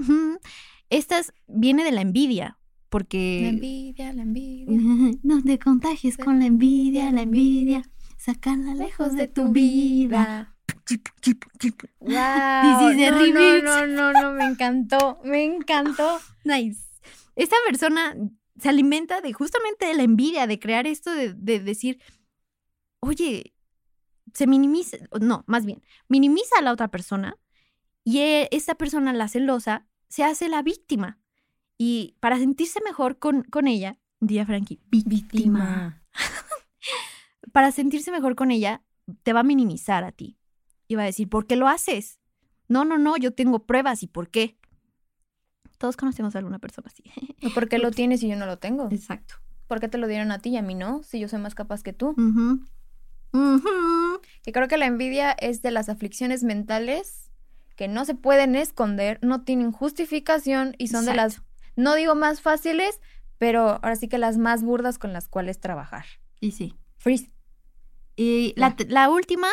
Estas viene de la envidia, porque... La envidia, la envidia. *laughs* no te contagies con la envidia, la envidia. Sacarla lejos de tu vida. Wow. no, no, no, no, me encantó, me encantó. Nice. Esta persona se alimenta de justamente de la envidia, de crear esto de, de decir, oye, se minimiza, no, más bien, minimiza a la otra persona y e, esta persona, la celosa, se hace la víctima. Y para sentirse mejor con, con ella, diría Frankie, víctima. *laughs* para sentirse mejor con ella, te va a minimizar a ti. Y va a decir, ¿por qué lo haces? No, no, no, yo tengo pruebas y por qué. Todos conocemos a alguna persona así. ¿Por qué lo tienes y yo no lo tengo? Exacto. ¿Por qué te lo dieron a ti y a mí no? Si yo soy más capaz que tú. Que creo que la envidia es de las aflicciones mentales que no se pueden esconder, no tienen justificación y son de las, no digo más fáciles, pero ahora sí que las más burdas con las cuales trabajar. Y sí. Freeze. Y la, última,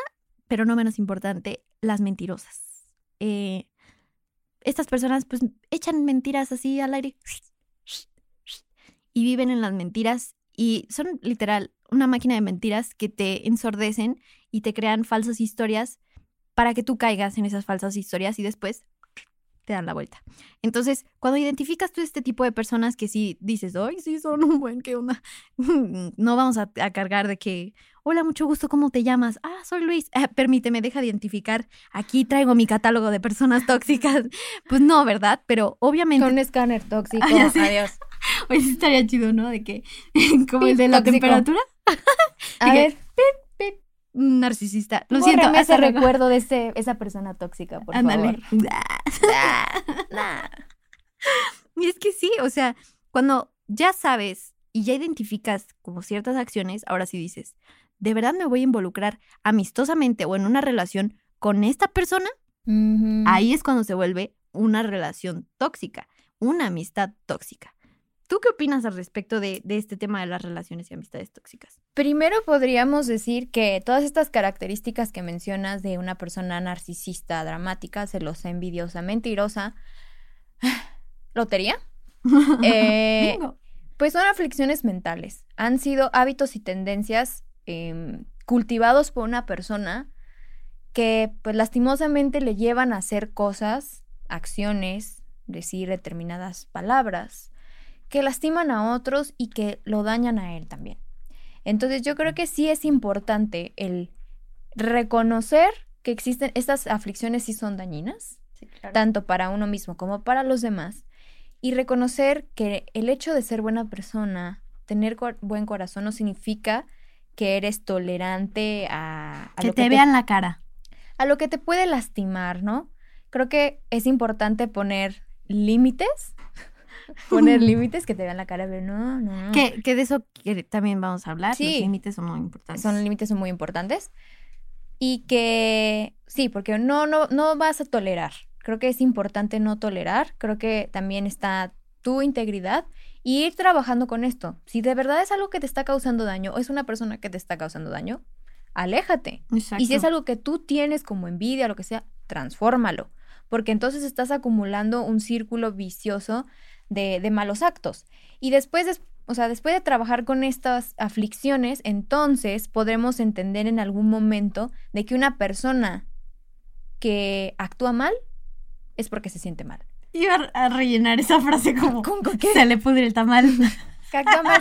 pero no menos importante, las mentirosas. Eh, estas personas pues echan mentiras así al aire y viven en las mentiras y son literal una máquina de mentiras que te ensordecen y te crean falsas historias para que tú caigas en esas falsas historias y después te dan la vuelta. Entonces, cuando identificas tú este tipo de personas que sí dices, ay, sí, son un buen, ¿qué onda? *laughs* no vamos a, cargar de que, hola, mucho gusto, ¿cómo te llamas? Ah, soy Luis. *laughs* Ah, permíteme, deja de identificar. Aquí traigo mi catálogo de personas *laughs* tóxicas. pues no, ¿verdad? Pero obviamente. Con un escáner tóxico. Adiós. Oye, estaría chido, ¿no? De que, como el de la temperatura. a ver. Narcisista. Lo siento. ese recuerdo de ese, esa persona tóxica, por favor. *laughs* y es que sí, o sea, cuando ya sabes y ya identificas como ciertas acciones, ahora sí dices, ¿de verdad me voy a involucrar amistosamente o en una relación con esta persona? Ahí es cuando se vuelve una relación tóxica. una amistad tóxica. ¿Tú qué opinas al respecto de, este tema de las relaciones y amistades tóxicas? Primero podríamos decir que todas estas características que mencionas de una persona narcisista, dramática, celosa, envidiosa, mentirosa, *sighs* lotería, *laughs* eh, pues son aflicciones mentales. Han sido hábitos y tendencias em, cultivados por una persona que pues lastimosamente le llevan a hacer cosas, acciones, decir determinadas palabras que lastiman a otros y que lo dañan a él también. Entonces yo creo que sí es importante el reconocer que existen estas aflicciones sí son dañinas, tanto para uno mismo como para los demás, y reconocer que el hecho de ser buena persona, tener buen corazón no significa que eres tolerante a... que te vean la cara. A lo que te puede lastimar, ¿no? Creo que es importante poner límites *laughs* poner *laughs* límites que te vean la cara, pero no, no. Que, que de eso también vamos a hablar. Sí, Los límites son muy importantes. Son límites son muy importantes. Y que sí, porque no, no, no vas a tolerar. Creo que es importante no tolerar. Creo que también está tu integridad y ir trabajando con esto. Si de verdad es algo que te está causando daño o es una persona que te está causando daño, aléjate. Y si es algo que tú tienes como envidia, lo que sea, transfórmalo. Porque entonces estás acumulando un círculo vicioso de, malos actos. Y después de, o sea, después de trabajar con estas aflicciones, entonces podremos entender en algún momento de que una persona que actúa mal es porque se siente mal. Iba a rellenar esa frase como *laughs* ¿Con, se le pudre el tamal.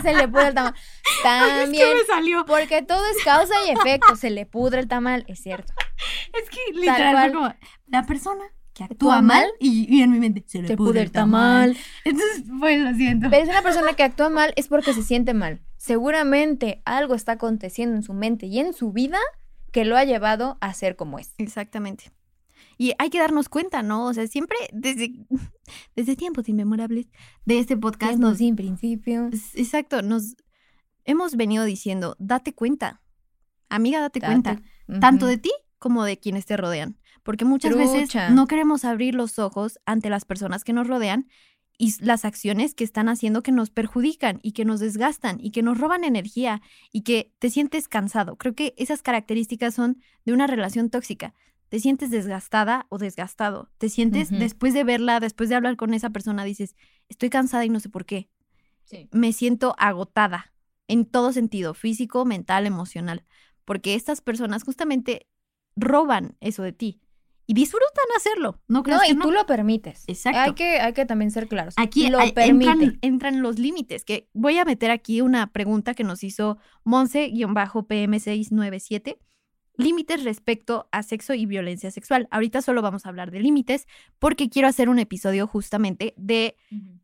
Se le pudre el tamal. También. *laughs* Es que me salió. Porque todo es causa y efecto. Se le pudre el tamal, es cierto. *laughs* Es que literal como la persona actúa mal y, en mi mente se le puede el tamal. Entonces, pues lo siento. Pero es una persona que actúa mal es porque se siente mal. Seguramente algo está aconteciendo en su mente y en su vida que lo ha llevado a ser como es. Exactamente. Y hay que darnos cuenta, ¿no? O sea, siempre desde, *laughs* desde tiempos inmemorables de este podcast. nos, sin principio. Exacto, nos hemos venido diciendo, date cuenta. Amiga, date, cuenta. Tanto de ti como de quienes te rodean porque muchas veces no queremos abrir los ojos ante las personas que nos rodean y las acciones que están haciendo que nos perjudican y que nos desgastan y que nos roban energía y que te sientes cansado. Creo que esas características son de una relación tóxica. Te sientes desgastada o desgastado. Te sientes, después de verla, después de hablar con esa persona, dices, estoy cansada y no sé por qué. Me siento agotada en todo sentido, físico, mental, emocional, porque estas personas justamente roban eso de ti y disfrutan hacerlo. No, no y tú lo permites. Exacto. Hay que, hay que también ser claros. Aquí lo entran, entran, los límites, que voy a meter aquí una pregunta que nos hizo Monse-PM697. Límites respecto a sexo y violencia sexual. Ahorita solo vamos a hablar de límites porque quiero hacer un episodio justamente de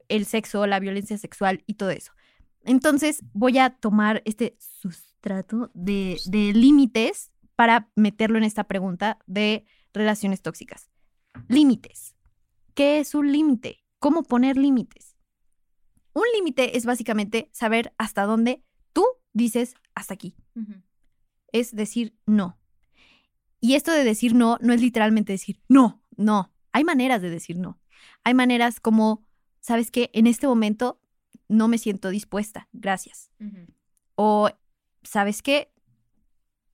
el sexo, la violencia sexual y todo eso. Entonces voy a tomar este sustrato de, de límites para meterlo en esta pregunta de relaciones tóxicas. Límites. ¿Qué es un límite? ¿Cómo poner límites? Un límite es básicamente saber hasta dónde tú dices hasta aquí. Es decir no. Y esto de decir no no es literalmente decir no, no. Hay maneras de decir no. Hay maneras como, ¿sabes qué? En este momento no me siento dispuesta. Gracias. O, ¿sabes qué?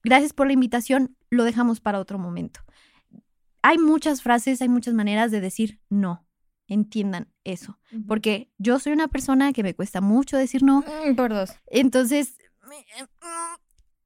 Gracias por la invitación. Lo dejamos para otro momento hay muchas frases, hay muchas maneras de decir no. Entiendan eso. Porque yo soy una persona que me cuesta mucho decir no. Mm, por dos. Entonces,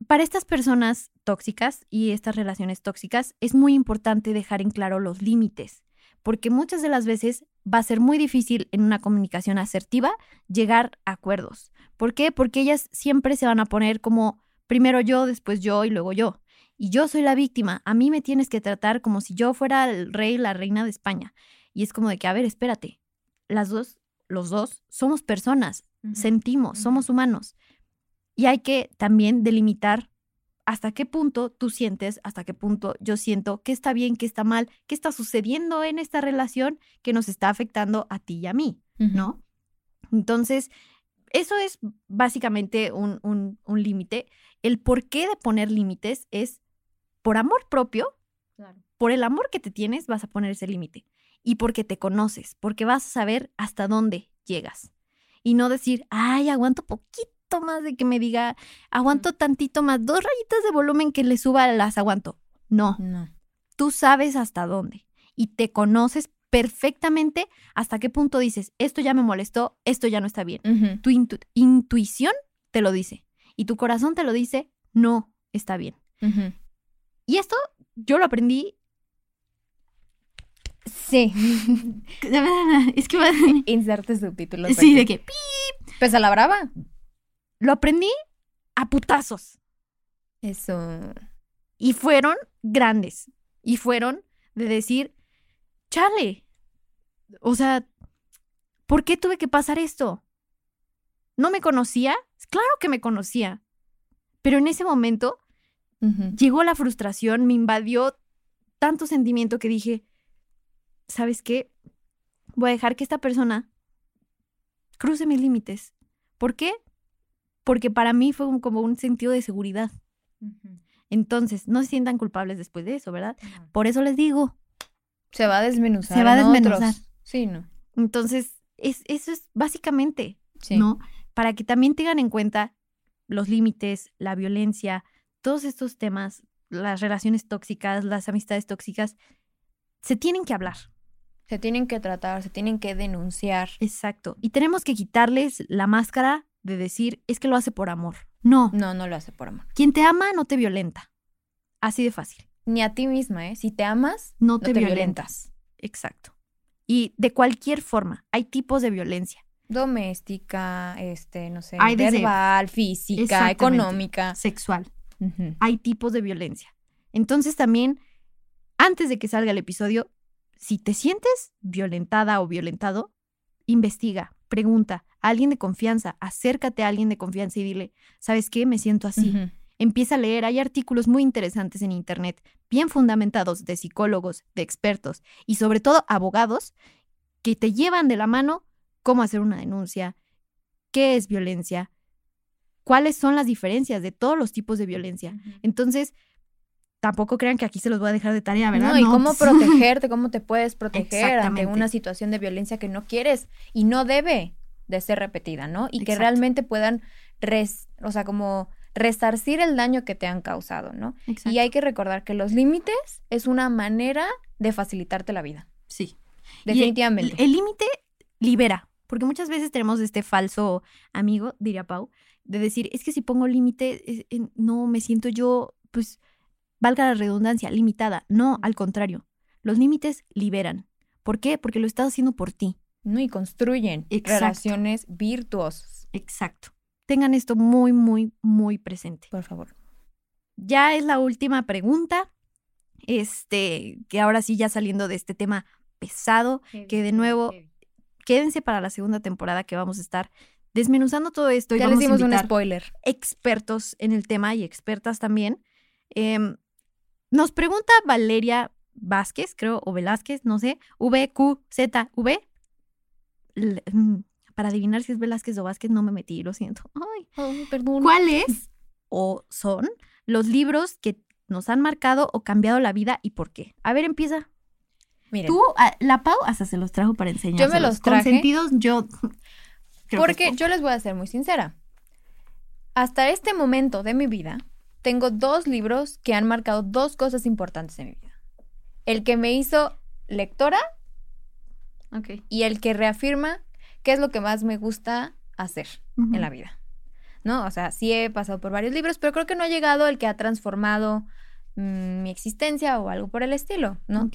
para estas personas tóxicas y estas relaciones tóxicas, es muy importante dejar en claro los límites. Porque muchas de las veces va a ser muy difícil en una comunicación asertiva llegar a acuerdos. ¿Por qué? Porque ellas siempre se van a poner como primero yo, después yo y luego yo y yo soy la víctima, a mí me tienes que tratar como si yo fuera el rey, la reina de España. Y es como de que, a ver, espérate, las dos, los dos, somos personas, sentimos, somos humanos. Y hay que también delimitar hasta qué punto tú sientes, hasta qué punto yo siento, qué está bien, qué está mal, qué está sucediendo en esta relación que nos está afectando a ti y a mí, ¿no? Entonces, eso es básicamente un, un, un límite. El porqué de poner límites es por amor propio, por el amor que te tienes, vas a poner ese límite. y porque te conoces, porque vas a saber hasta dónde llegas. Y no decir, ay, aguanto poquito más de que me diga, aguanto tantito más, dos rayitas de volumen que le suba, las aguanto. No. No. Tú sabes hasta dónde y te conoces perfectamente hasta qué punto dices, esto ya me molestó, esto ya no está bien. Tu intu- intuición te lo dice y tu corazón te lo dice, no está bien. Y esto yo lo aprendí. Sí. *laughs* es que va- Inserte subtítulos. sí, aquí. de que Pues a la brava. lo aprendí a putazos Eso. y fueron grandes y fueron de decir, chale, o sea, ¿por qué tuve que pasar esto? ¿No me conocía? Claro que me conocía, pero en ese momento Llegó la frustración, me invadió tanto sentimiento que dije, ¿sabes qué? Voy a dejar que esta persona cruce mis límites. ¿Por qué? Porque para mí fue un- como un sentido de seguridad. Entonces, no se sientan culpables después de eso, ¿verdad? Por eso les digo. Se va a desmenuzar. Se va a otros. desmenuzar. Sí, no. Entonces, es, eso es básicamente, Sí. ¿no? Para que también tengan en cuenta los límites, la violencia, todos estos temas, las relaciones tóxicas, las amistades tóxicas, se tienen que hablar. Se tienen que tratar, se tienen que denunciar. Exacto. Y tenemos que quitarles la máscara de decir, es que lo hace por amor. No, No, no lo hace por amor. quien te ama no te violenta. Así de fácil. Ni a ti misma, ¿eh? Si te amas, No no te, te violentas. Exacto. Y de cualquier forma, hay tipos de violencia. doméstica, este, no sé, Hay verbal, física, económica. Sexual. Hay tipos de violencia. Entonces también, antes de que salga el episodio, si te sientes violentada o violentado, investiga, pregunta a alguien de confianza, acércate a alguien de confianza y dile, ¿sabes qué? Me siento así. Empieza a leer, hay artículos muy interesantes en Internet, bien fundamentados de psicólogos, de expertos y sobre todo abogados que te llevan de la mano cómo hacer una denuncia, qué es violencia, cuáles son las diferencias de todos los tipos de violencia. Entonces, tampoco crean que aquí se los voy a dejar de tarea, ¿verdad? No, y cómo *laughs* protegerte, cómo te puedes proteger ante una situación de violencia que no quieres y no debe de ser repetida, ¿no? Y que realmente puedan, res, o sea, como resarcir el daño que te han causado, ¿no? Exacto. Y hay que recordar que los límites es una manera de facilitarte la vida, Sí. Definitivamente. El límite libera, porque muchas veces tenemos este falso amigo, diría Pau, de decir, es que si pongo límite, no me siento yo, pues, valga la redundancia, limitada. No, al contrario, los límites liberan. ¿Por qué? Porque lo estás haciendo por ti. ¿no? Y construyen Exacto. relaciones virtuosas, Exacto. Tengan esto muy, muy, muy presente. por favor. Ya es la última pregunta. Este, que ahora sí, ya saliendo de este tema pesado, que de nuevo quédense para la segunda temporada que vamos a estar desmenuzando todo esto y Ya les vamos a dimos un spoiler. expertos en el tema y expertas también. Em, nos pregunta Valeria Vázquez, creo, o Velázquez, no sé, V, Q, Z, V. L- mm, para adivinar si es Velázquez o Vázquez no me metí, lo siento. *laughs* Ay. perdón. ¿Cuáles o son los libros que nos han marcado o cambiado la vida y por qué? A ver, empieza. Miren, Tú, a- la Pau, hasta se los trajo para enseñar. los traje. Consentidos, yo. Creo porque yo les voy a ser muy sincera. Hasta este momento de mi vida, tengo dos libros que han marcado dos cosas importantes en mi vida. El que me hizo lectora y el que reafirma qué es lo que más me gusta hacer en la vida. ¿No? O sea, sí he pasado por varios libros, pero creo que no ha llegado el que ha transformado mm, mi existencia o algo por el estilo, ¿no?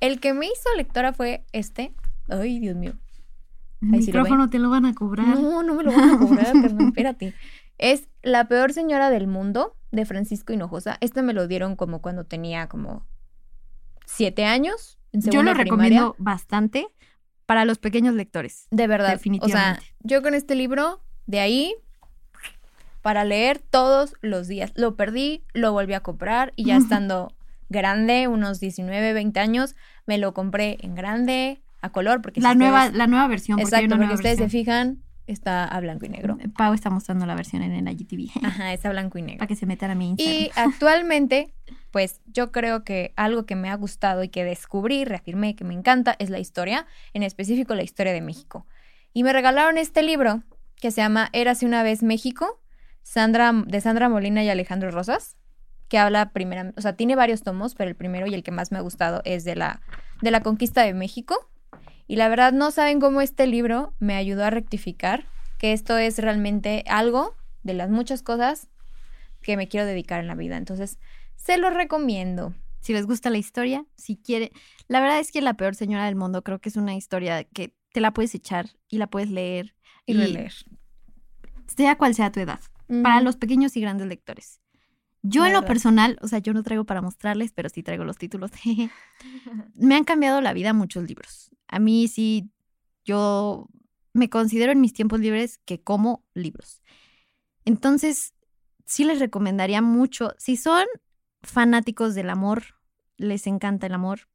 El que me hizo lectora fue este. Ay, Dios mío. El Ahí sí lo micrófono te lo van a cobrar. No, no me lo van a cobrar, *laughs* carnal, espérate. Es La peor señora del mundo de Francisco Hinojosa. Este me lo dieron como cuando tenía como siete años. En Yo lo recomiendo primaria. bastante para los pequeños lectores. De verdad. Definitivamente. O sea, yo con este libro, de ahí, para leer todos los días. Lo perdí, lo volví a comprar y ya *laughs* estando grande, unos 19, 20 años, me lo compré en grande, a color, porque La si nueva, ustedes- la nueva versión. porque Exacto, porque ustedes se fijan, está a blanco y negro. Eh, Pau está mostrando la versión en el IGTV. Ajá, está a blanco y negro. Para que se metan a mi Instagram. Y *laughs* actualmente, pues yo creo que algo que me ha gustado y que descubrí, reafirmé que me encanta, es la historia, en específico la historia de México. Y me regalaron este libro que se llama Érase una vez México, Sandra, de Sandra Molina y Alejandro Rosas, que habla primero, o sea, tiene varios tomos, pero el primero y el que más me ha gustado es de la, de la conquista de México. Y la verdad no saben cómo este libro me ayudó a rectificar que esto es realmente algo de las muchas cosas que me quiero dedicar en la vida. Entonces, se lo recomiendo. Si les gusta la historia, si quiere. La verdad es que La peor señora del mundo creo que es una historia que te la puedes echar y la puedes leer. Y, leer. Sea cual sea tu edad. Para los pequeños y grandes lectores. Yo en lo personal, o sea, yo no traigo para mostrarles, pero sí traigo los títulos. *laughs* me han cambiado la vida muchos libros. A mí sí, yo me considero en mis tiempos libres que como libros. Entonces, sí les recomendaría mucho, si son fanáticos del amor, les encanta el amor,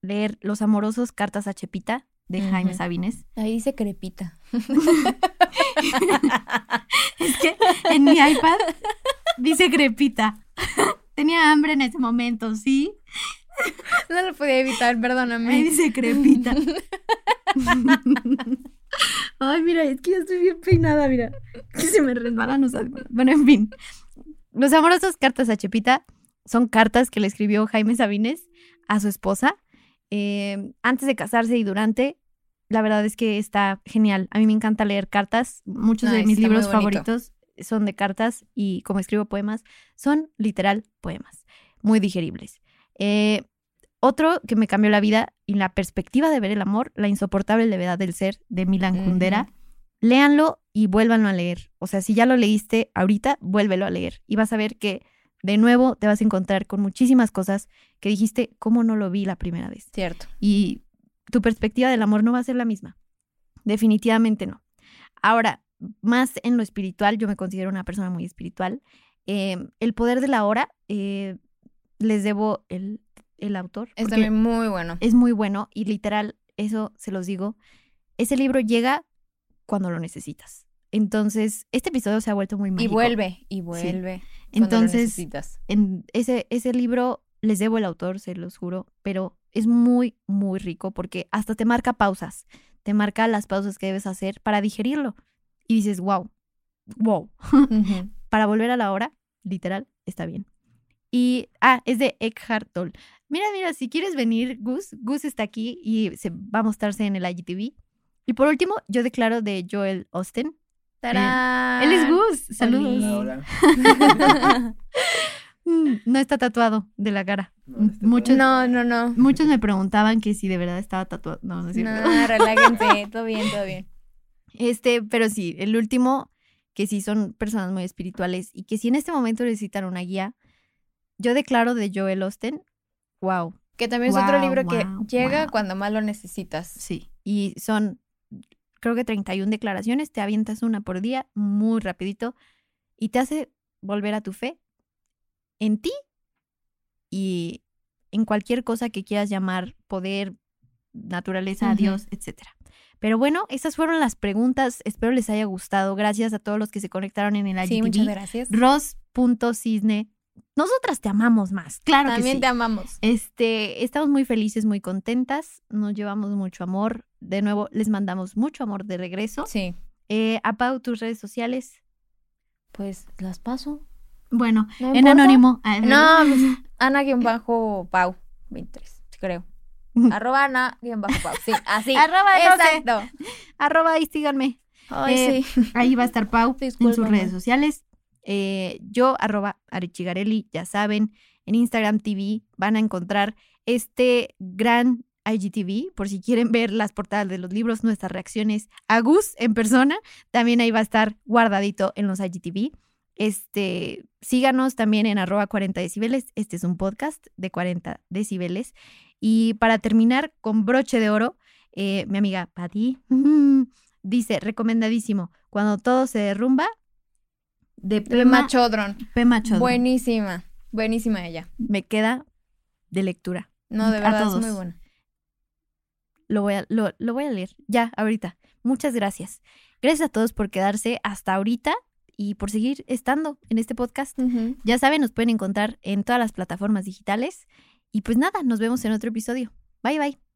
leer Los amorosos cartas a Chepita de Jaime Sabines. Ahí dice crepita. *laughs* *laughs* es que en mi iPad dice crepita. *laughs* Tenía hambre en ese momento, ¿sí? *laughs* No lo podía evitar, perdóname. Ahí dice crepita. *laughs* Ay, mira, es que ya estoy bien peinada, mira. Que se me resbalan los Bueno, en fin. Los amorosos cartas a Chepita son cartas que le escribió Jaime Sabines a su esposa eh, antes de casarse y durante. La verdad es que está genial. A mí me encanta leer cartas. Muchos de mis libros favoritos son de cartas y como escribo poemas, son literal poemas, muy digeribles. Eh, otro que me cambió la vida y la perspectiva de ver el amor, La insoportable levedad del ser de Milan Kundera. Léanlo y vuélvanlo a leer. O sea, si ya lo leíste ahorita, vuélvelo a leer y vas a ver que de nuevo te vas a encontrar con muchísimas cosas que dijiste, ¿cómo no lo vi la primera vez? Cierto. Y tu perspectiva del amor no va a ser la misma. Definitivamente no. Ahora, más en lo espiritual, yo me considero una persona muy espiritual. Em, el poder de la hora, eh, les debo el el autor. Es también muy bueno. Es muy bueno y literal, eso se los digo. Ese libro llega cuando lo necesitas. Entonces, este episodio se ha vuelto muy mágico. Y vuelve, y vuelve. Entonces, en ese, ese libro les debo el autor, se los juro, pero es muy, muy rico porque hasta te marca pausas, te marca las pausas que debes hacer para digerirlo. Y dices, wow, wow. *laughs* para volver a la hora, literal, está bien. Y, ah, es de Eckhart Tolle. Mira, mira, si quieres venir, Gus, Gus está aquí y se va a mostrarse en el IGTV. Y por último, yo declaro de Joel Austin. ¡Tarán! él es Gus. Saludos. Hola, *laughs* *laughs* no está tatuado de la cara. No, muchos, no, no, no. Muchos me preguntaban que si de verdad estaba tatuado. No, no es cierto. No, relájense, *laughs* todo bien, todo bien. Este, pero sí, el último, que sí son personas muy espirituales y que si en este momento necesitan una guía, yo declaro de Joel Austin Wow. Que también es otro libro que llega cuando más lo necesitas. Sí, y son, creo que 31 declaraciones, te avientas una por día, muy rapidito, y te hace volver a tu fe en ti y en cualquier cosa que quieras llamar poder, naturaleza, Dios, etc. Pero bueno, esas fueron las preguntas. Espero les haya gustado. Gracias a todos los que se conectaron en el IGTV. Sí, muchas gracias. Ros.cisne nosotras te amamos más, claro También que sí. te amamos. Este, estamos muy felices, muy contentas, nos llevamos mucho amor. De nuevo, les mandamos mucho amor de regreso. Sí. Eh, Pau, tus redes sociales. Pues las paso. Bueno, en anónimo. Ah, no, pues, *laughs* Ana-Pau, 23, creo. *laughs* Arroba Ana-Pau, sí, así. Arroba, exacto. Arroba ahí, síganme. Ay, eh, sí. Ahí va a estar Pau *laughs* en sus redes sociales. Eh, yo, arroba Arichigarelli, ya saben, en Instagram TV van a encontrar este gran IGTV, por si quieren ver las portadas de los libros, nuestras reacciones a Gus en persona, también ahí va a estar guardadito en los IGTV. Este, síganos también en arroba 40 decibeles. Este es un podcast de 40 decibeles. Y para terminar con broche de oro, eh, mi amiga Patty *laughs* dice, recomendadísimo, cuando todo se derrumba, de Pema, Chodron. Pema Chodron. Buenísima, buenísima ella. Me queda de lectura. No, de verdad, es muy buena. Lo voy, a, lo, voy a leer ya, ahorita. Muchas gracias. Gracias a todos por quedarse hasta ahorita y por seguir estando en este podcast. Ya saben, nos pueden encontrar en todas las plataformas digitales. Y pues nada, nos vemos en otro episodio. Bye bye.